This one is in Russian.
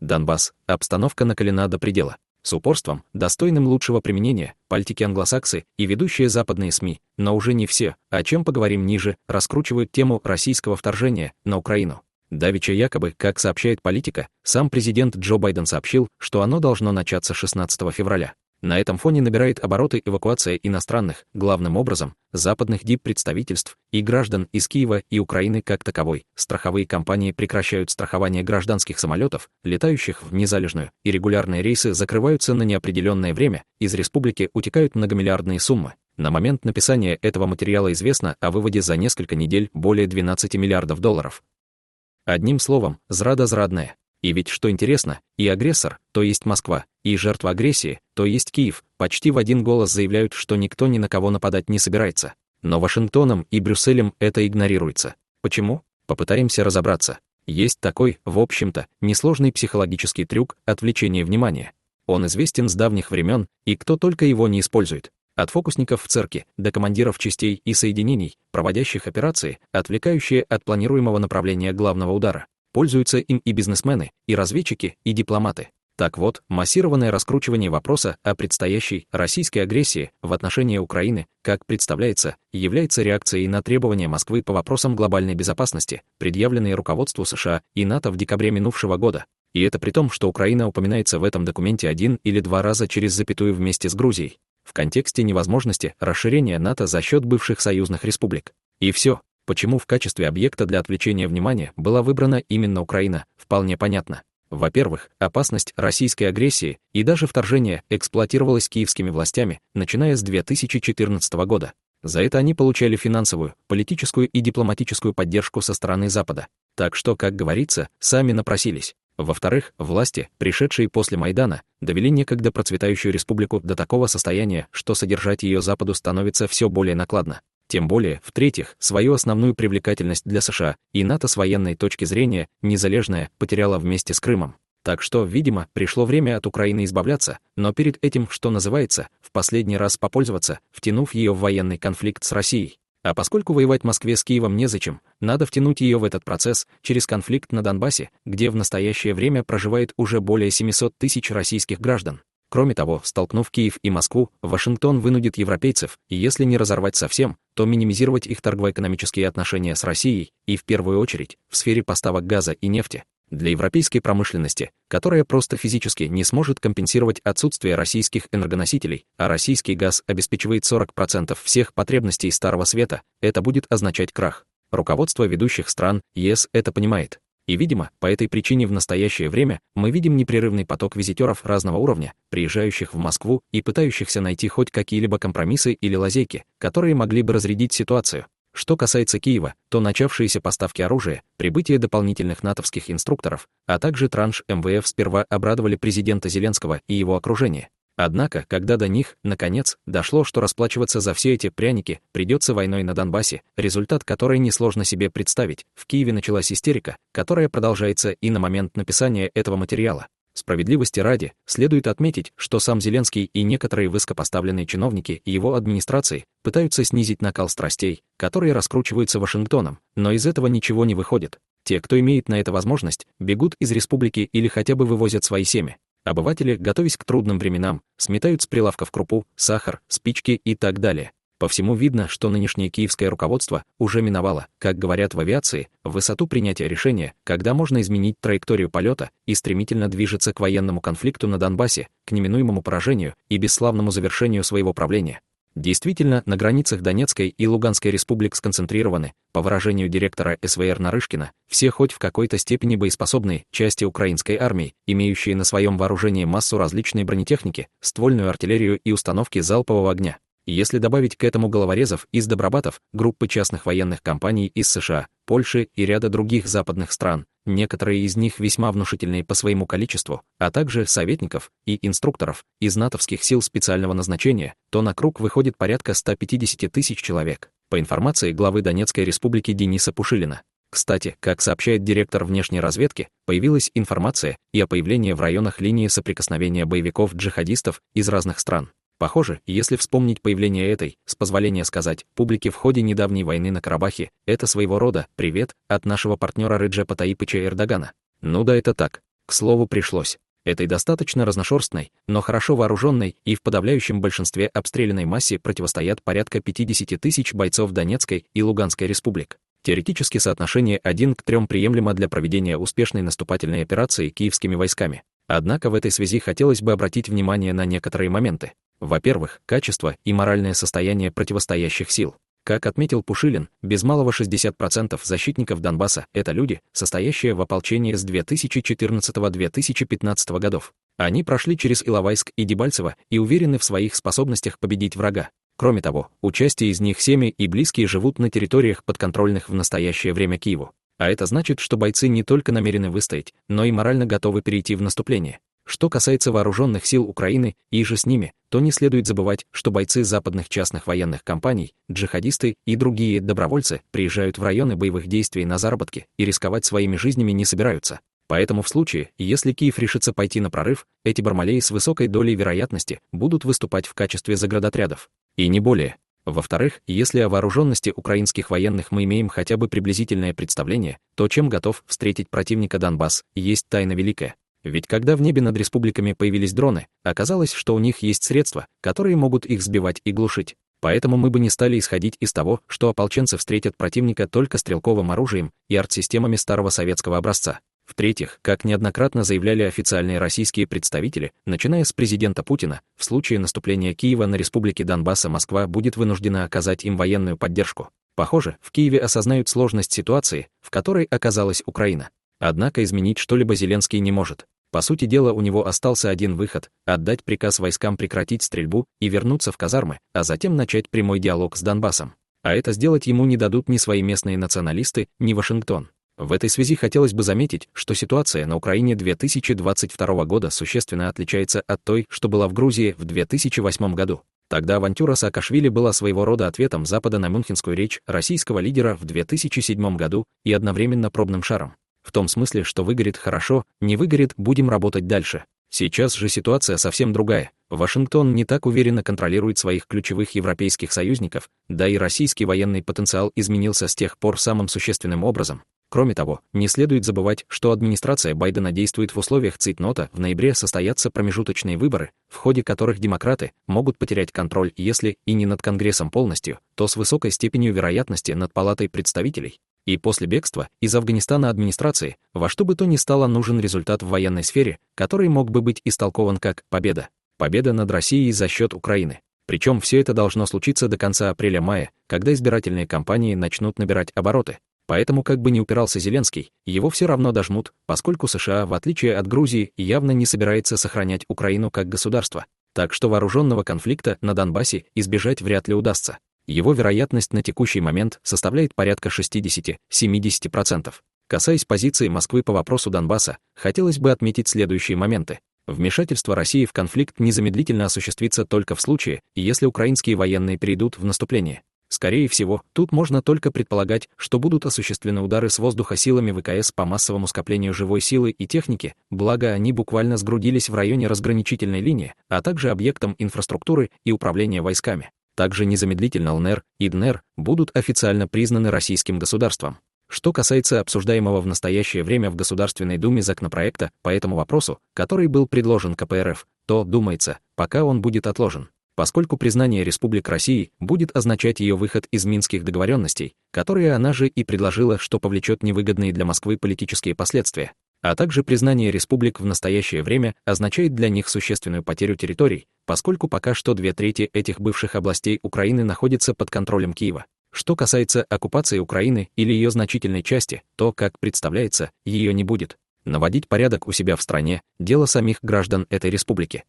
Донбасс, обстановка накалена до предела. С упорством, достойным лучшего применения, политики англосаксы и ведущие западные СМИ, но уже не все, о чем поговорим ниже, раскручивают тему российского вторжения на Украину. Давича якобы, как сообщает политика, сам президент Джо Байден сообщил, что оно должно начаться 16 февраля. На этом фоне набирает обороты эвакуация иностранных, главным образом, западных дип-представительств и граждан из Киева и Украины как таковой. Страховые компании прекращают страхование гражданских самолетов, летающих в незалежную, и регулярные рейсы закрываются на неопределенное время, из республики утекают многомиллиардные суммы. На момент написания этого материала известно о выводе за несколько недель более 12 миллиардов долларов. Одним словом, зрада зрадная. И ведь, что интересно, и агрессор, то есть Москва, и жертва агрессии, то есть Киев, почти в один голос заявляют, что никто ни на кого нападать не собирается. Но Вашингтоном и Брюсселем это игнорируется. Почему? Попытаемся разобраться. Есть такой, в общем-то, несложный психологический трюк отвлечения внимания. Он известен с давних времен, и кто только его не использует. От фокусников в церкви до командиров частей и соединений, проводящих операции, отвлекающие от планируемого направления главного удара. Пользуются им и бизнесмены, и разведчики, и дипломаты. Так вот, массированное раскручивание вопроса о предстоящей российской агрессии в отношении Украины, как представляется, является реакцией на требования Москвы по вопросам глобальной безопасности, предъявленные руководству США и НАТО в декабре минувшего года. И это при том, что Украина упоминается в этом документе один или два раза через запятую вместе с Грузией, в контексте невозможности расширения НАТО за счет бывших союзных республик. И все, Почему в качестве объекта для отвлечения внимания была выбрана именно Украина, вполне понятно. Во-первых, опасность российской агрессии и даже вторжения эксплуатировалась киевскими властями, начиная с 2014 года. За это они получали финансовую, политическую и дипломатическую поддержку со стороны Запада. Так что, как говорится, сами напросились. Во-вторых, власти, пришедшие после Майдана, довели некогда процветающую республику до такого состояния, что содержать ее Западу становится все более накладно. Тем более, в-третьих, свою основную привлекательность для США и НАТО с военной точки зрения, незалежная, потеряла вместе с Крымом. Так что, видимо, пришло время от Украины избавляться, но перед этим, что называется, в последний раз попользоваться, втянув ее в военный конфликт с Россией. А поскольку воевать Москве с Киевом незачем, надо втянуть ее в этот процесс через конфликт на Донбассе, где в настоящее время проживает уже более 700 тысяч российских граждан. Кроме того, столкнув Киев и Москву, Вашингтон вынудит европейцев, если не разорвать совсем, то минимизировать их торгово-экономические отношения с Россией и, в первую очередь, в сфере поставок газа и нефти. Для европейской промышленности, которая просто физически не сможет компенсировать отсутствие российских энергоносителей, а российский газ обеспечивает 40% всех потребностей Старого Света, это будет означать крах. Руководство ведущих стран ЕС это понимает. И, видимо, по этой причине в настоящее время мы видим непрерывный поток визитеров разного уровня, приезжающих в Москву и пытающихся найти хоть какие-либо компромиссы или лазейки, которые могли бы разрядить ситуацию. Что касается Киева, то начавшиеся поставки оружия, прибытие дополнительных натовских инструкторов, а также транш МВФ сперва обрадовали президента Зеленского и его окружение. Однако, когда до них, наконец, дошло, что расплачиваться за все эти пряники придется войной на Донбассе, результат которой несложно себе представить, в Киеве началась истерика, которая продолжается и на момент написания этого материала. Справедливости ради, следует отметить, что сам Зеленский и некоторые высокопоставленные чиновники его администрации пытаются снизить накал страстей, которые раскручиваются Вашингтоном, но из этого ничего не выходит. Те, кто имеет на это возможность, бегут из республики или хотя бы вывозят свои семьи. Обыватели, готовясь к трудным временам, сметают с прилавков крупу, сахар, спички и так далее. По всему видно, что нынешнее киевское руководство уже миновало, как говорят в авиации, высоту принятия решения, когда можно изменить траекторию полета и стремительно движется к военному конфликту на Донбассе, к неминуемому поражению и бесславному завершению своего правления. Действительно, на границах Донецкой и Луганской республик сконцентрированы, по выражению директора СВР Нарышкина, все хоть в какой-то степени боеспособные части украинской армии, имеющие на своем вооружении массу различной бронетехники, ствольную артиллерию и установки залпового огня. Если добавить к этому головорезов из добробатов, группы частных военных компаний из США, Польши и ряда других западных стран, некоторые из них весьма внушительные по своему количеству, а также советников и инструкторов из натовских сил специального назначения, то на круг выходит порядка 150 тысяч человек, по информации главы Донецкой республики Дениса Пушилина. Кстати, как сообщает директор внешней разведки, появилась информация и о появлении в районах линии соприкосновения боевиков-джихадистов из разных стран. Похоже, если вспомнить появление этой, с позволения сказать, публики в ходе недавней войны на Карабахе, это своего рода «привет» от нашего партнера Реджепа Таипыча Эрдогана. Ну да, это так. К слову, пришлось. Этой достаточно разношерстной, но хорошо вооруженной и в подавляющем большинстве обстрелянной массе противостоят порядка 50 тысяч бойцов Донецкой и Луганской республик. Теоретически соотношение 1 к 3 приемлемо для проведения успешной наступательной операции киевскими войсками. Однако в этой связи хотелось бы обратить внимание на некоторые моменты. Во-первых, качество и моральное состояние противостоящих сил. Как отметил Пушилин, без малого 60% защитников Донбасса — это люди, состоящие в ополчении с 2014-2015 годов. Они прошли через Иловайск и Дебальцево и уверены в своих способностях победить врага. Кроме того, участие из них семьи и близкие живут на территориях, подконтрольных в настоящее время Киеву. А это значит, что бойцы не только намерены выстоять, но и морально готовы перейти в наступление. Что касается вооруженных сил Украины и же с ними, то не следует забывать, что бойцы западных частных военных компаний, джихадисты и другие добровольцы приезжают в районы боевых действий на заработки и рисковать своими жизнями не собираются. Поэтому в случае, если Киев решится пойти на прорыв, эти бармалеи с высокой долей вероятности будут выступать в качестве заградотрядов. И не более. Во-вторых, если о вооруженности украинских военных мы имеем хотя бы приблизительное представление, то чем готов встретить противника Донбасс, есть тайна великая. Ведь когда в небе над республиками появились дроны, оказалось, что у них есть средства, которые могут их сбивать и глушить. Поэтому мы бы не стали исходить из того, что ополченцы встретят противника только стрелковым оружием и артсистемами старого советского образца. В-третьих, как неоднократно заявляли официальные российские представители, начиная с президента Путина, в случае наступления Киева на республики Донбасса Москва будет вынуждена оказать им военную поддержку. Похоже, в Киеве осознают сложность ситуации, в которой оказалась Украина. Однако изменить что-либо Зеленский не может. По сути дела, у него остался один выход — отдать приказ войскам прекратить стрельбу и вернуться в казармы, а затем начать прямой диалог с Донбассом. А это сделать ему не дадут ни свои местные националисты, ни Вашингтон. В этой связи хотелось бы заметить, что ситуация на Украине 2022 года существенно отличается от той, что была в Грузии в 2008 году. Тогда авантюра Саакашвили была своего рода ответом Запада на мюнхенскую речь российского лидера в 2007 году и одновременно пробным шаром. В том смысле, что выгорит хорошо, не выгорит, будем работать дальше. Сейчас же ситуация совсем другая. Вашингтон не так уверенно контролирует своих ключевых европейских союзников, да и российский военный потенциал изменился с тех пор самым существенным образом. Кроме того, не следует забывать, что администрация Байдена действует в условиях цитнота, в ноябре состоятся промежуточные выборы, в ходе которых демократы могут потерять контроль, если и не над Конгрессом полностью, то с высокой степенью вероятности над Палатой представителей. И после бегства из Афганистана администрации во что бы то ни стало нужен результат в военной сфере, который мог бы быть истолкован как победа. Победа над Россией за счет Украины. Причем все это должно случиться до конца апреля-мая, когда избирательные кампании начнут набирать обороты. Поэтому, как бы ни упирался Зеленский, его все равно дожмут, поскольку США, в отличие от Грузии, явно не собирается сохранять Украину как государство. Так что вооруженного конфликта на Донбассе избежать вряд ли удастся. Его вероятность на текущий момент составляет порядка 60-70%. Касаясь позиции Москвы по вопросу Донбасса, хотелось бы отметить следующие моменты. Вмешательство России в конфликт незамедлительно осуществится только в случае, если украинские военные перейдут в наступление. Скорее всего, тут можно только предполагать, что будут осуществлены удары с воздуха силами ВКС по массовому скоплению живой силы и техники, благо они буквально сгрудились в районе разграничительной линии, а также объектом инфраструктуры и управления войсками. Также незамедлительно ЛНР и ДНР будут официально признаны российским государством. Что касается обсуждаемого в настоящее время в Государственной Думе законопроекта по этому вопросу, который был предложен КПРФ, то, думается, пока он будет отложен поскольку признание Республик России будет означать ее выход из Минских договоренностей, которые она же и предложила, что повлечет невыгодные для Москвы политические последствия, а также признание республик в настоящее время означает для них существенную потерю территорий, поскольку пока что две трети этих бывших областей Украины находятся под контролем Киева. Что касается оккупации Украины или ее значительной части, то, как представляется, ее не будет. Наводить порядок у себя в стране – дело самих граждан этой республики.